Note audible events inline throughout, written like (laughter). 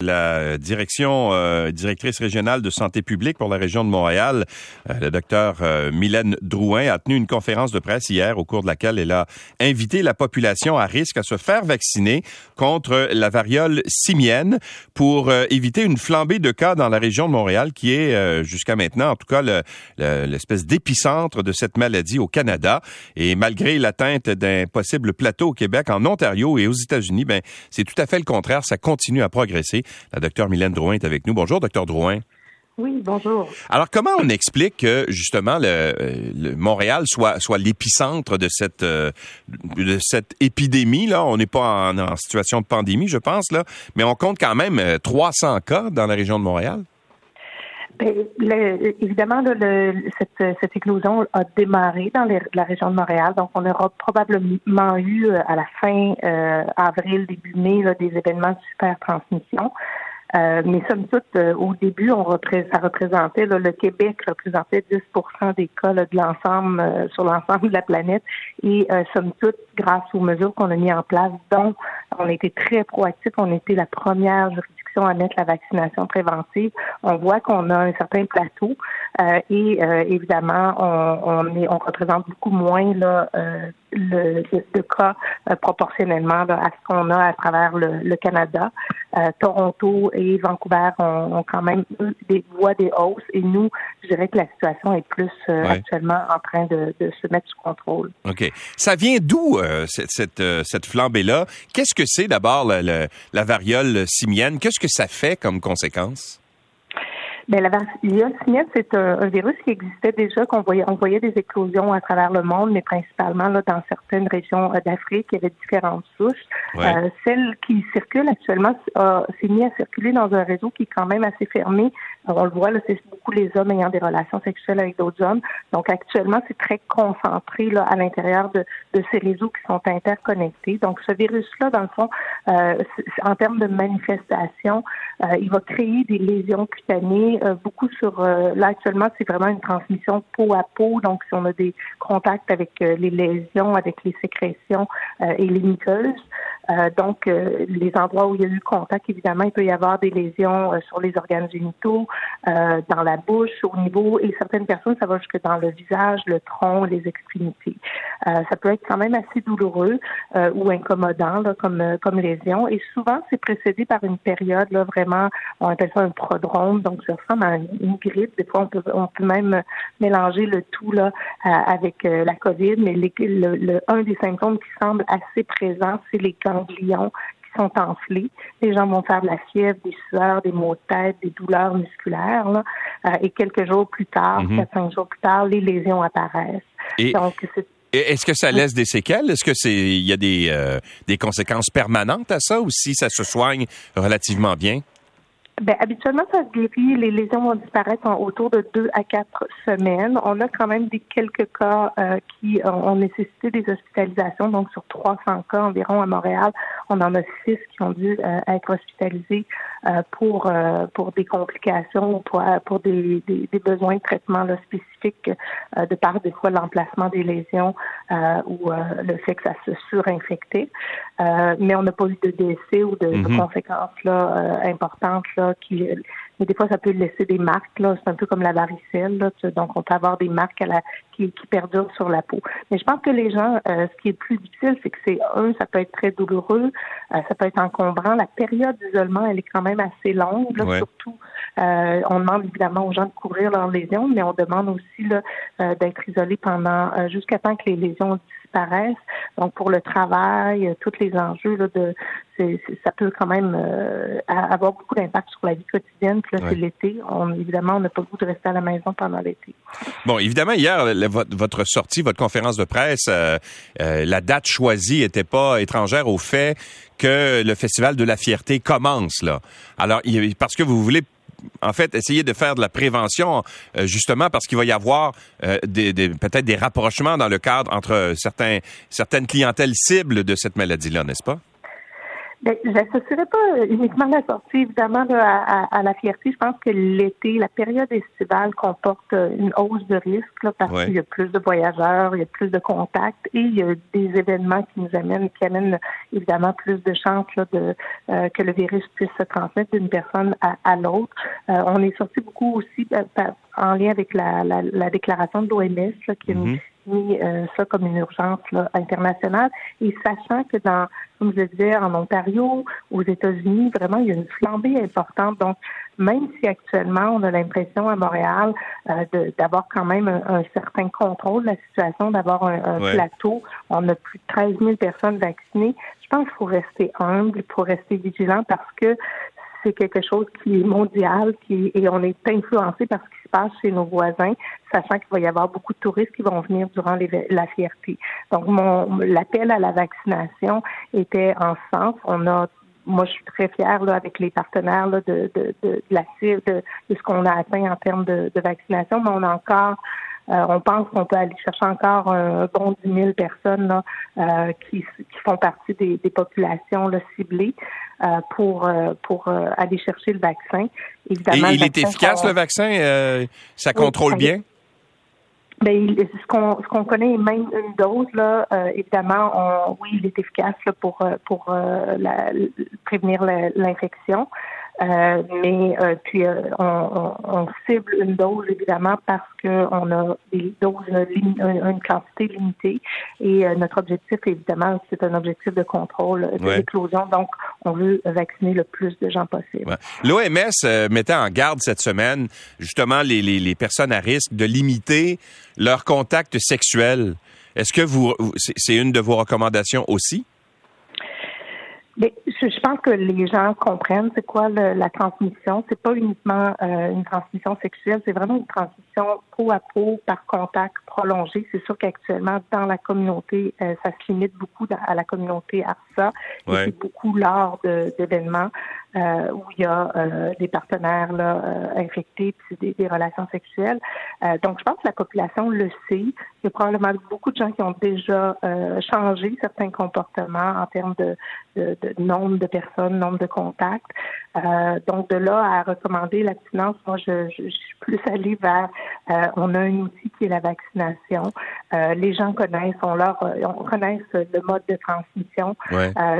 La direction euh, directrice régionale de santé publique pour la région de Montréal, euh, le docteur euh, Mylène Drouin, a tenu une conférence de presse hier au cours de laquelle elle a invité la population à risque à se faire vacciner contre la variole simienne pour éviter une flambée de cas dans la région de Montréal qui est jusqu'à maintenant, en tout cas, l'espèce d'épicentre de cette maladie au Canada. Et malgré l'atteinte d'un possible plateau au Québec, en Ontario et aux États-Unis, ben c'est tout à fait le contraire. Ça continue à progresser. La docteure Mylène Drouin est avec nous. Bonjour, docteur Drouin. Oui, bonjour. Alors, comment on explique que, justement, le, Montréal soit, soit l'épicentre de cette, euh, de cette épidémie, là? On n'est pas en, situation de pandémie, je pense, là, mais on compte quand même 300 euh, cas dans la région de Montréal? Bien, évidemment, cette, cette, éclosion a démarré dans la région de Montréal, donc on aura probablement eu euh, à la fin avril, début mai, des événements de super transmission. Euh, mais somme toute, euh, au début, on ça représentait le Québec représentait 10% des cas de l'ensemble euh, sur l'ensemble de la planète. Et somme toute, grâce aux mesures qu'on a mis en place, dont on été très proactifs, on était la première juridiction à mettre la vaccination préventive. On voit qu'on a un certain plateau et évidemment, on, on, représente beaucoup moins là, le, de, cas proportionnellement à ce qu'on a à travers le, Canada. Toronto et Vancouver ont, quand même des voies des hausses et nous, je dirais que la situation est plus euh, actuellement en train de, se mettre sous contrôle. OK. Ça vient d'où euh, cette, cette, euh, cette flambée-là? Qu'est-ce que c'est d'abord la, la variole simienne? Qu'est-ce que ça fait comme conséquence? Bien, la variole simienne, c'est un, virus qui existait déjà, qu'on voyait, on voyait des éclosions à travers le monde, mais principalement là, dans certaines régions euh, d'Afrique, il y avait différentes souches. Euh, celle qui circule actuellement s'est mise à circuler dans un réseau qui est quand même assez fermé. On le voit, c'est beaucoup les hommes ayant des relations sexuelles avec d'autres hommes. Donc actuellement, c'est très concentré là, à l'intérieur de, de, ces réseaux qui sont interconnectés. Donc ce virus-là, dans le fond, euh, en termes de manifestation, euh, il va créer des lésions cutanées euh, beaucoup sur euh, là actuellement c'est vraiment une transmission peau à peau donc si on a des contacts avec euh, les lésions avec les sécrétions et les muqueuses donc les endroits où il y a eu contact évidemment il peut y avoir des lésions sur les organes génitaux dans la bouche au niveau et certaines personnes ça va jusque dans le visage le tronc les extrémités. Ça peut être quand même assez douloureux ou incommodant là, comme comme lésion. Et souvent c'est précédé par une période là vraiment on appelle ça un prodrome. Donc ça ressemble à une grippe. Des fois, on peut, on peut même mélanger le tout là avec euh, la COVID, mais le, un des symptômes qui semble assez présent, c'est les ganglions qui sont enflés. Les gens vont faire de la fièvre, des sueurs, des maux de tête, des douleurs musculaires. Là, euh, et quelques jours plus tard, mm-hmm. quatre, cinq jours plus tard, les lésions apparaissent. Donc, est-ce que ça laisse des séquelles? Est-ce que c'est il y a des, euh, des conséquences permanentes à ça ou si ça se soigne relativement bien? Ben, habituellement, ça se guérit. Les lésions vont disparaître en autour de deux à quatre semaines. On a quand même des quelques cas euh, qui ont nécessité des hospitalisations. Donc, sur 300 cas environ à Montréal, on en a six qui ont dû euh, être hospitalisés euh, pour pour des complications ou pour, pour des, des, des, besoins de traitement là, spécifiques de par des fois l'emplacement des lésions ou le fait que ça se surinfectait. mais on n'a pas eu de décès ou de, de mm-hmm. conséquences là importantes là qui mais des fois ça peut laisser des marques là. C'est un peu comme la varicelle là, donc on peut avoir des marques à la, qui, qui perdurent sur la peau. Mais je pense que les gens euh, ce qui est plus difficile c'est que c'est un ça peut être très douloureux euh, ça peut être encombrant. La période d'isolement elle est quand même assez longue surtout euh, on demande évidemment aux gens de couvrir leurs lésions mais on demande aussi là d'être isolés pendant jusqu'à temps que les lésions disparaissent donc pour le travail tous les enjeux là, de ça peut quand même euh, avoir beaucoup d'impact sur la vie quotidienne. Puis là, c'est l'été. On, évidemment, on n'a pas le goût de rester à la maison pendant l'été. Bon, évidemment, hier, votre, sortie, votre conférence de presse, euh, euh, la date choisie n'était pas étrangère au fait que le Festival de la fierté commence, là. Alors, parce que vous voulez en fait, essayer de faire de la prévention, justement parce qu'il va y avoir des, peut-être des rapprochements dans le cadre entre certains, certaines clientèles cibles de cette maladie-là, n'est-ce pas? Ben, j'associerais pas uniquement la sortie, évidemment, à, la fierté. Je pense que l'été, la période estivale comporte une hausse de risque là, parce qu'il y a plus de voyageurs, il y a plus de contacts et il y a des événements qui nous amènent, qui amènent évidemment plus de chances là, de euh, que le virus puisse se transmettre d'une personne à, l'autre. Euh, on est sorti beaucoup aussi euh, en lien avec la, la, déclaration de l'OMS qui mm-hmm euh, ça comme une urgence internationale. Et sachant que dans, comme je le disais, en Ontario, aux États-Unis, vraiment, il y a une flambée importante. Donc, même si actuellement, on a l'impression à Montréal euh, d'avoir quand même un, certain contrôle de la situation, d'avoir un, plateau, on a plus de 13 000 personnes vaccinées, je pense qu'il faut rester humble, il faut rester vigilant parce que c'est quelque chose qui est mondial qui, et on est influencé par ce qui se passe chez nos voisins, sachant qu'il va y avoir beaucoup de touristes qui vont venir durant la fierté. Donc, mon l'appel à la vaccination était en sens. On a moi, je suis très fière là, avec les partenaires de, de, de, de, la de, de ce qu'on a atteint en termes de vaccination, mais on a encore euh, on pense qu'on peut aller chercher encore un bon 10 000 personnes euh, qui, font partie des, populations ciblées euh, pour pour aller chercher le vaccin. Évidemment, Et il est efficace le vaccin, ça contrôle bien? Ben, ce qu'on ce qu'on connaît même une dose là, évidemment, oui, il est efficace pour pour prévenir l'infection. Euh, mais euh, puis euh, on, on, cible une dose évidemment parce qu'on a des doses une quantité limitée et notre objectif évidemment c'est un objectif de contrôle de l'éclosion donc on veut vacciner le plus de gens possible. L'OMS mettait en garde cette semaine justement les, les, les personnes à risque de limiter leurs contacts sexuels. Est-ce que vous c'est une de vos recommandations aussi? Mais je, pense que les gens comprennent c'est quoi la transmission. C'est pas uniquement euh, une transmission sexuelle, c'est vraiment une transmission peau à peau par contact prolongé. C'est sûr qu'actuellement dans la communauté, euh, ça se limite beaucoup à la communauté ARSA. Ouais. C'est beaucoup lors d'événements euh, où il y a des partenaires là, infectés puis des, des, relations sexuelles. donc je pense que la population le sait. Il y a probablement beaucoup de gens qui ont déjà changé certains comportements en termes de, de, de nombre de personnes, nombre de contacts. Euh, donc de là à recommander l'abstinence, moi je, je, suis plus allée vers euh, on a un outil qui est la vaccination. Euh, les gens connaissent, on leur on connaissent le mode de transmission.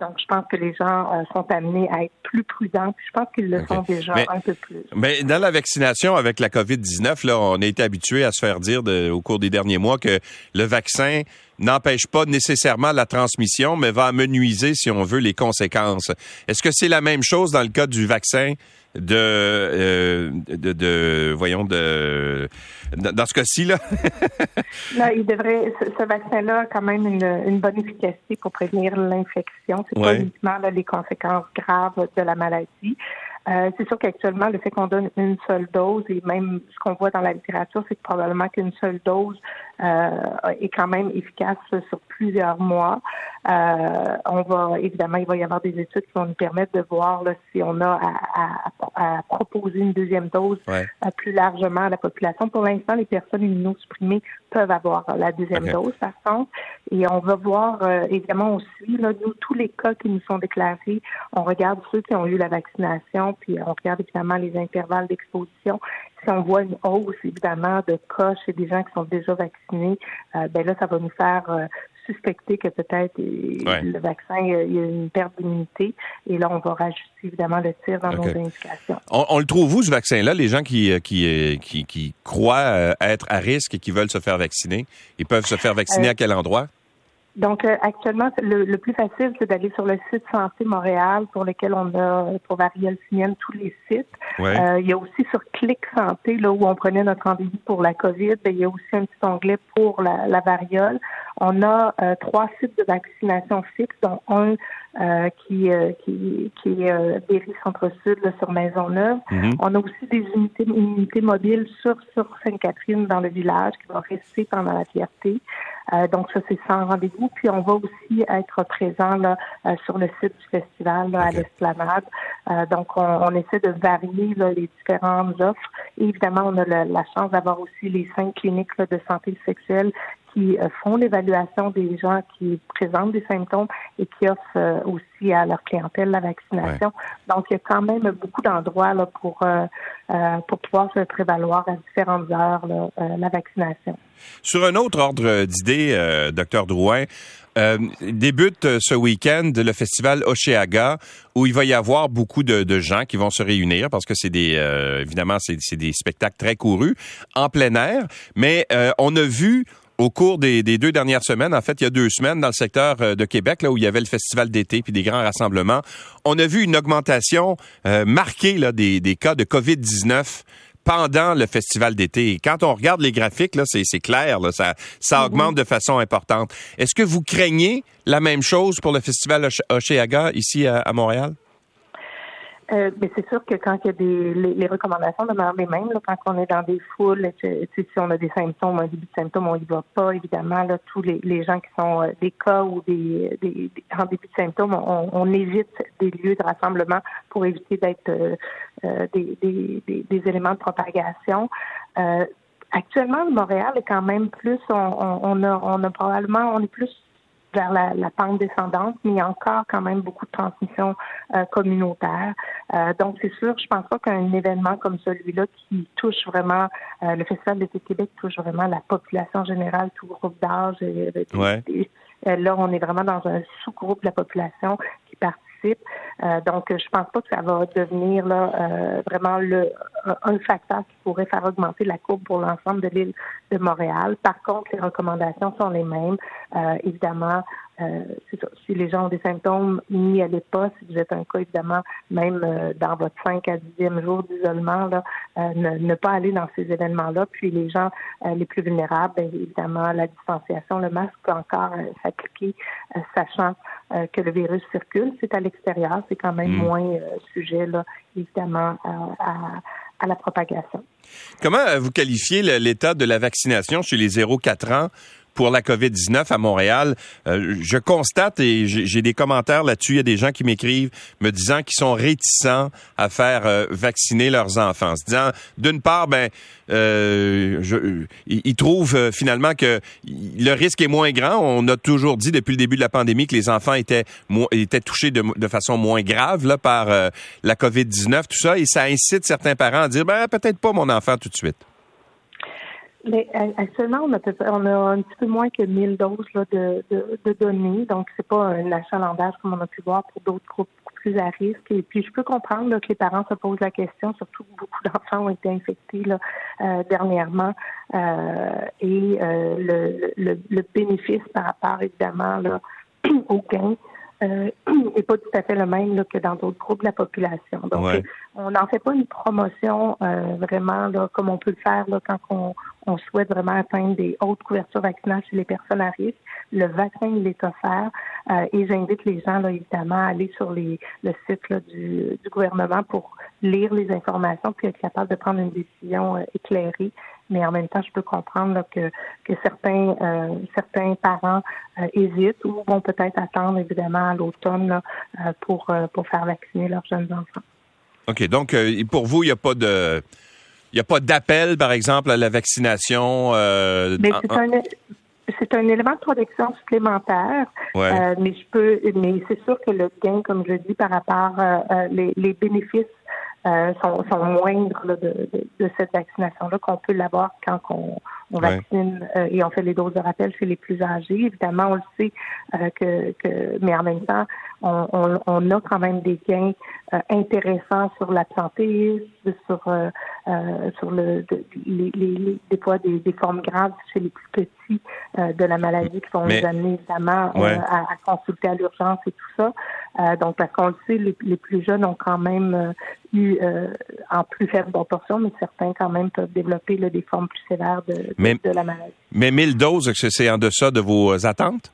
donc je pense que les gens sont amenés à être plus prudents. je pense qu'ils le sont déjà un peu plus. Mais dans la vaccination avec la COVID-19, là, on a été habitué à se faire dire au cours des derniers mois que le vaccin n'empêche pas nécessairement la transmission, mais va amenuiser, si on veut, les conséquences. Est-ce que c'est la même chose dans le cas du vaccin de, euh, de, de, voyons, de, dans ce cas-ci, là? (laughs) là, il devrait, ce, vaccin-là a quand même une, une, bonne efficacité pour prévenir l'infection. C'est pas uniquement les conséquences graves de la maladie. Euh, c'est sûr qu'actuellement, le fait qu'on donne une seule dose, et même ce qu'on voit dans la littérature, c'est que probablement qu'une seule dose est quand même efficace sur plusieurs mois. Euh, on va évidemment, il va y avoir des études qui vont nous permettre de voir là, si on a à, à, proposer une deuxième dose plus largement à la population. Pour l'instant, les personnes immunosupprimées peuvent avoir la deuxième dose, par contre. Et on va voir évidemment aussi, là, nous, tous les cas qui nous sont déclarés, on regarde ceux qui ont eu la vaccination puis on regarde évidemment les intervalles d'exposition. Si on voit une hausse, évidemment, de cas chez des gens qui sont déjà vaccinés, euh, ben là, ça va nous faire euh, suspecter que peut-être euh, le vaccin, il y a une perte d'immunité. Et là, on va rajouter évidemment le tir dans nos indications. On, le trouve où, ce vaccin-là? Les gens qui, qui, qui, qui croient être à risque et qui veulent se faire vacciner, ils peuvent se faire vacciner à quel endroit? Donc euh, actuellement, le, plus facile, c'est d'aller sur le site Santé Montréal, pour lequel on a pour variole simienne tous les sites. Euh, il y a aussi sur Clic Santé, là où on prenait notre rendez-vous pour la COVID, il y a aussi un petit onglet pour la, la variole. On a euh, trois sites de vaccination fixes, dont un qui, qui, qui est Berry Centre-Sud sur Maisonneuve. Mm On a aussi des unités, unités mobiles sur, sur Sainte-Catherine dans le village qui vont rester pendant la fierté. Euh, donc ça, c'est sans rendez-vous. Puis on va aussi être présent là, euh, sur le site du festival à l'Esplanade. Euh, donc on, essaie de varier les différentes offres. Et évidemment, on a la chance d'avoir aussi les cinq cliniques de santé sexuelle qui font l'évaluation des gens qui présentent des symptômes et qui offrent aussi à leur clientèle la vaccination. Donc, il y a quand même beaucoup d'endroits là, pour, pour pouvoir se prévaloir à différentes heures la vaccination. Sur un autre ordre d'idées, docteur Drouin, euh, débute euh, ce week-end le festival Oceaga où il va y avoir beaucoup de, gens qui vont se réunir parce que c'est des euh, évidemment c'est des spectacles très courus en plein air, mais on a vu au cours des, deux dernières semaines, en fait, il y a deux semaines, dans le secteur de Québec, là où il y avait le festival d'été puis des grands rassemblements, on a vu une augmentation marquée là, des, des cas de COVID-19 pendant le festival d'été. Quand on regarde les graphiques, là, c'est, clair, là, ça, ça mm-hmm. augmente de façon importante. Est-ce que vous craignez la même chose pour le festival Oceaga ici à Montréal? Euh, mais c'est sûr que quand il y a des les, recommandations demeurent les mêmes, là, quand on est dans des foules, si on a des symptômes, un début de symptômes, on y va pas, évidemment, là, tous les, les gens qui sont euh, des cas ou des, des, en début de symptômes, on, on, évite des lieux de rassemblement pour éviter d'être euh, des, des, des, éléments de propagation. actuellement, Montréal est quand même plus, on, on, a, on a probablement, on est plus vers la, la, pente descendante, mais il y a encore quand même beaucoup de transmission euh, communautaire. Euh, donc, c'est sûr, je pense pas qu'un événement comme celui-là qui touche vraiment euh, le Festival d'été Québec touche vraiment la population générale, tout groupe d'âge. là, on est vraiment dans un sous-groupe de la population qui participe. Donc, je pense pas que ça va devenir là vraiment le un facteur qui pourrait faire augmenter la courbe pour l'ensemble de l'île de Montréal. Par contre, les recommandations sont les mêmes. Euh, évidemment, euh, si les gens ont des symptômes, n'y allez pas. Si vous êtes un cas, évidemment, même euh, dans votre 5 à 10e jour d'isolement, là, ne, pas aller dans ces événements-là. Puis les gens les plus vulnérables, bien, évidemment, la distanciation, le masque peut encore s'appliquer, sachant que le virus circule. C'est à l'extérieur, c'est quand même mm. moins sujet, là, évidemment, à à la propagation. Comment vous qualifiez l'état de la vaccination chez les 0-4 ans? Pour la COVID-19 à Montréal. Euh, je constate et j'ai des commentaires là-dessus. Il y a des gens qui m'écrivent me disant qu'ils sont réticents à faire euh, vacciner leurs enfants, se disant d'une part, ben, euh, ils trouvent finalement que le risque est moins grand. On a toujours dit depuis le début de la pandémie que les enfants étaient étaient touchés de, de façon moins grave là par la COVID-19, tout ça, et ça incite certains parents à dire ben peut-être pas mon enfant tout de suite. Mais actuellement, on a, on a un petit peu moins que 1000 doses là, de, de, de, données, donc c'est pas un achalandage comme on a pu voir pour d'autres groupes plus à risque. Et puis, je peux comprendre là, que les parents se posent la question, surtout que beaucoup (laughs) d'enfants ont été infectés là, euh, dernièrement, euh, et euh, le, le, le, bénéfice par rapport, évidemment, là, (clears throat) au gain euh, (clears throat) n'est pas tout à fait le même là, que dans d'autres groupes de la population. Donc, euh, on n'en fait pas une promotion euh, vraiment là, comme on peut le faire là, quand on, on, souhaite vraiment atteindre des hautes couvertures vaccinales chez les personnes à risque. Le vaccin, il est offert euh, et j'invite les gens, là, évidemment, à aller sur les, le site là, du, du, gouvernement pour lire les informations puis être capable de prendre une décision euh, éclairée mais en même temps, je peux comprendre que, que certains, euh, certains parents euh, hésitent ou vont peut-être attendre évidemment à l'automne pour, pour faire vacciner leurs jeunes enfants. OK. Donc, pour vous, il n'y a pas de. Il a pas d'appel, par exemple, à la vaccination. mais c'est un, c'est un élément de protection supplémentaire, mais je peux, mais c'est sûr que le gain, comme je dis, par rapport euh, les, les, bénéfices euh, sont, sont, moindres de, de, de, cette vaccination-là qu'on peut l'avoir quand on, on vaccine euh, et on fait les doses de rappel chez les plus âgés. Évidemment, on le sait euh, que, que, mais en même temps, on, on, on a quand même des gains intéressants sur l'absentéisme, sur sur le les, les, des fois des, des, formes graves chez les plus petits de la maladie qui vont nous amener évidemment à, à, consulter à l'urgence et tout ça. donc parce qu'on le sait, les, les, plus jeunes ont quand même eu en plus faible proportion, mais certains quand même peuvent développer là, des formes plus sévères de mais, de la maladie. Mais 1000 doses, c'est en deçà de vos attentes?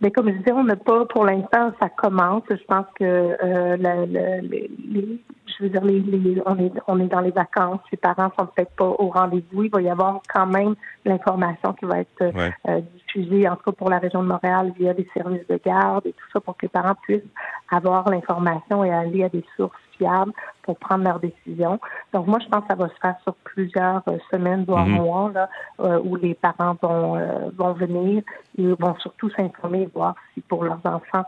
Mais comme je disais, on n'a pas, pour l'instant, ça commence. Je pense que euh, la, les, je veux dire, les, on, est, on est dans les vacances. Les parents sont peut-être pas au rendez-vous. Il va y avoir quand même l'information qui va être euh, diffusée, en tout cas pour la région de Montréal, via les services de garde et tout ça, pour que les parents puissent avoir l'information et aller à des sources fiables pour prendre leurs décisions. Donc moi, je pense que ça va se faire sur plusieurs euh, semaines, voire mhm. mois, là, euh, où les parents vont, euh, vont venir et vont surtout s'informer, voir si pour leurs enfants,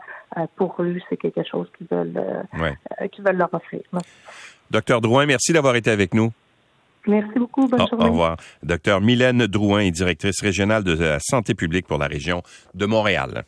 pour eux, c'est quelque chose qu'ils veulent, qu'ils veulent leur offrir. Docteur Drouin, merci d'avoir été avec nous. Merci beaucoup. Bonne journée. Au revoir. Docteur Mylène Drouin est directrice régionale de la santé publique pour la région de Montréal.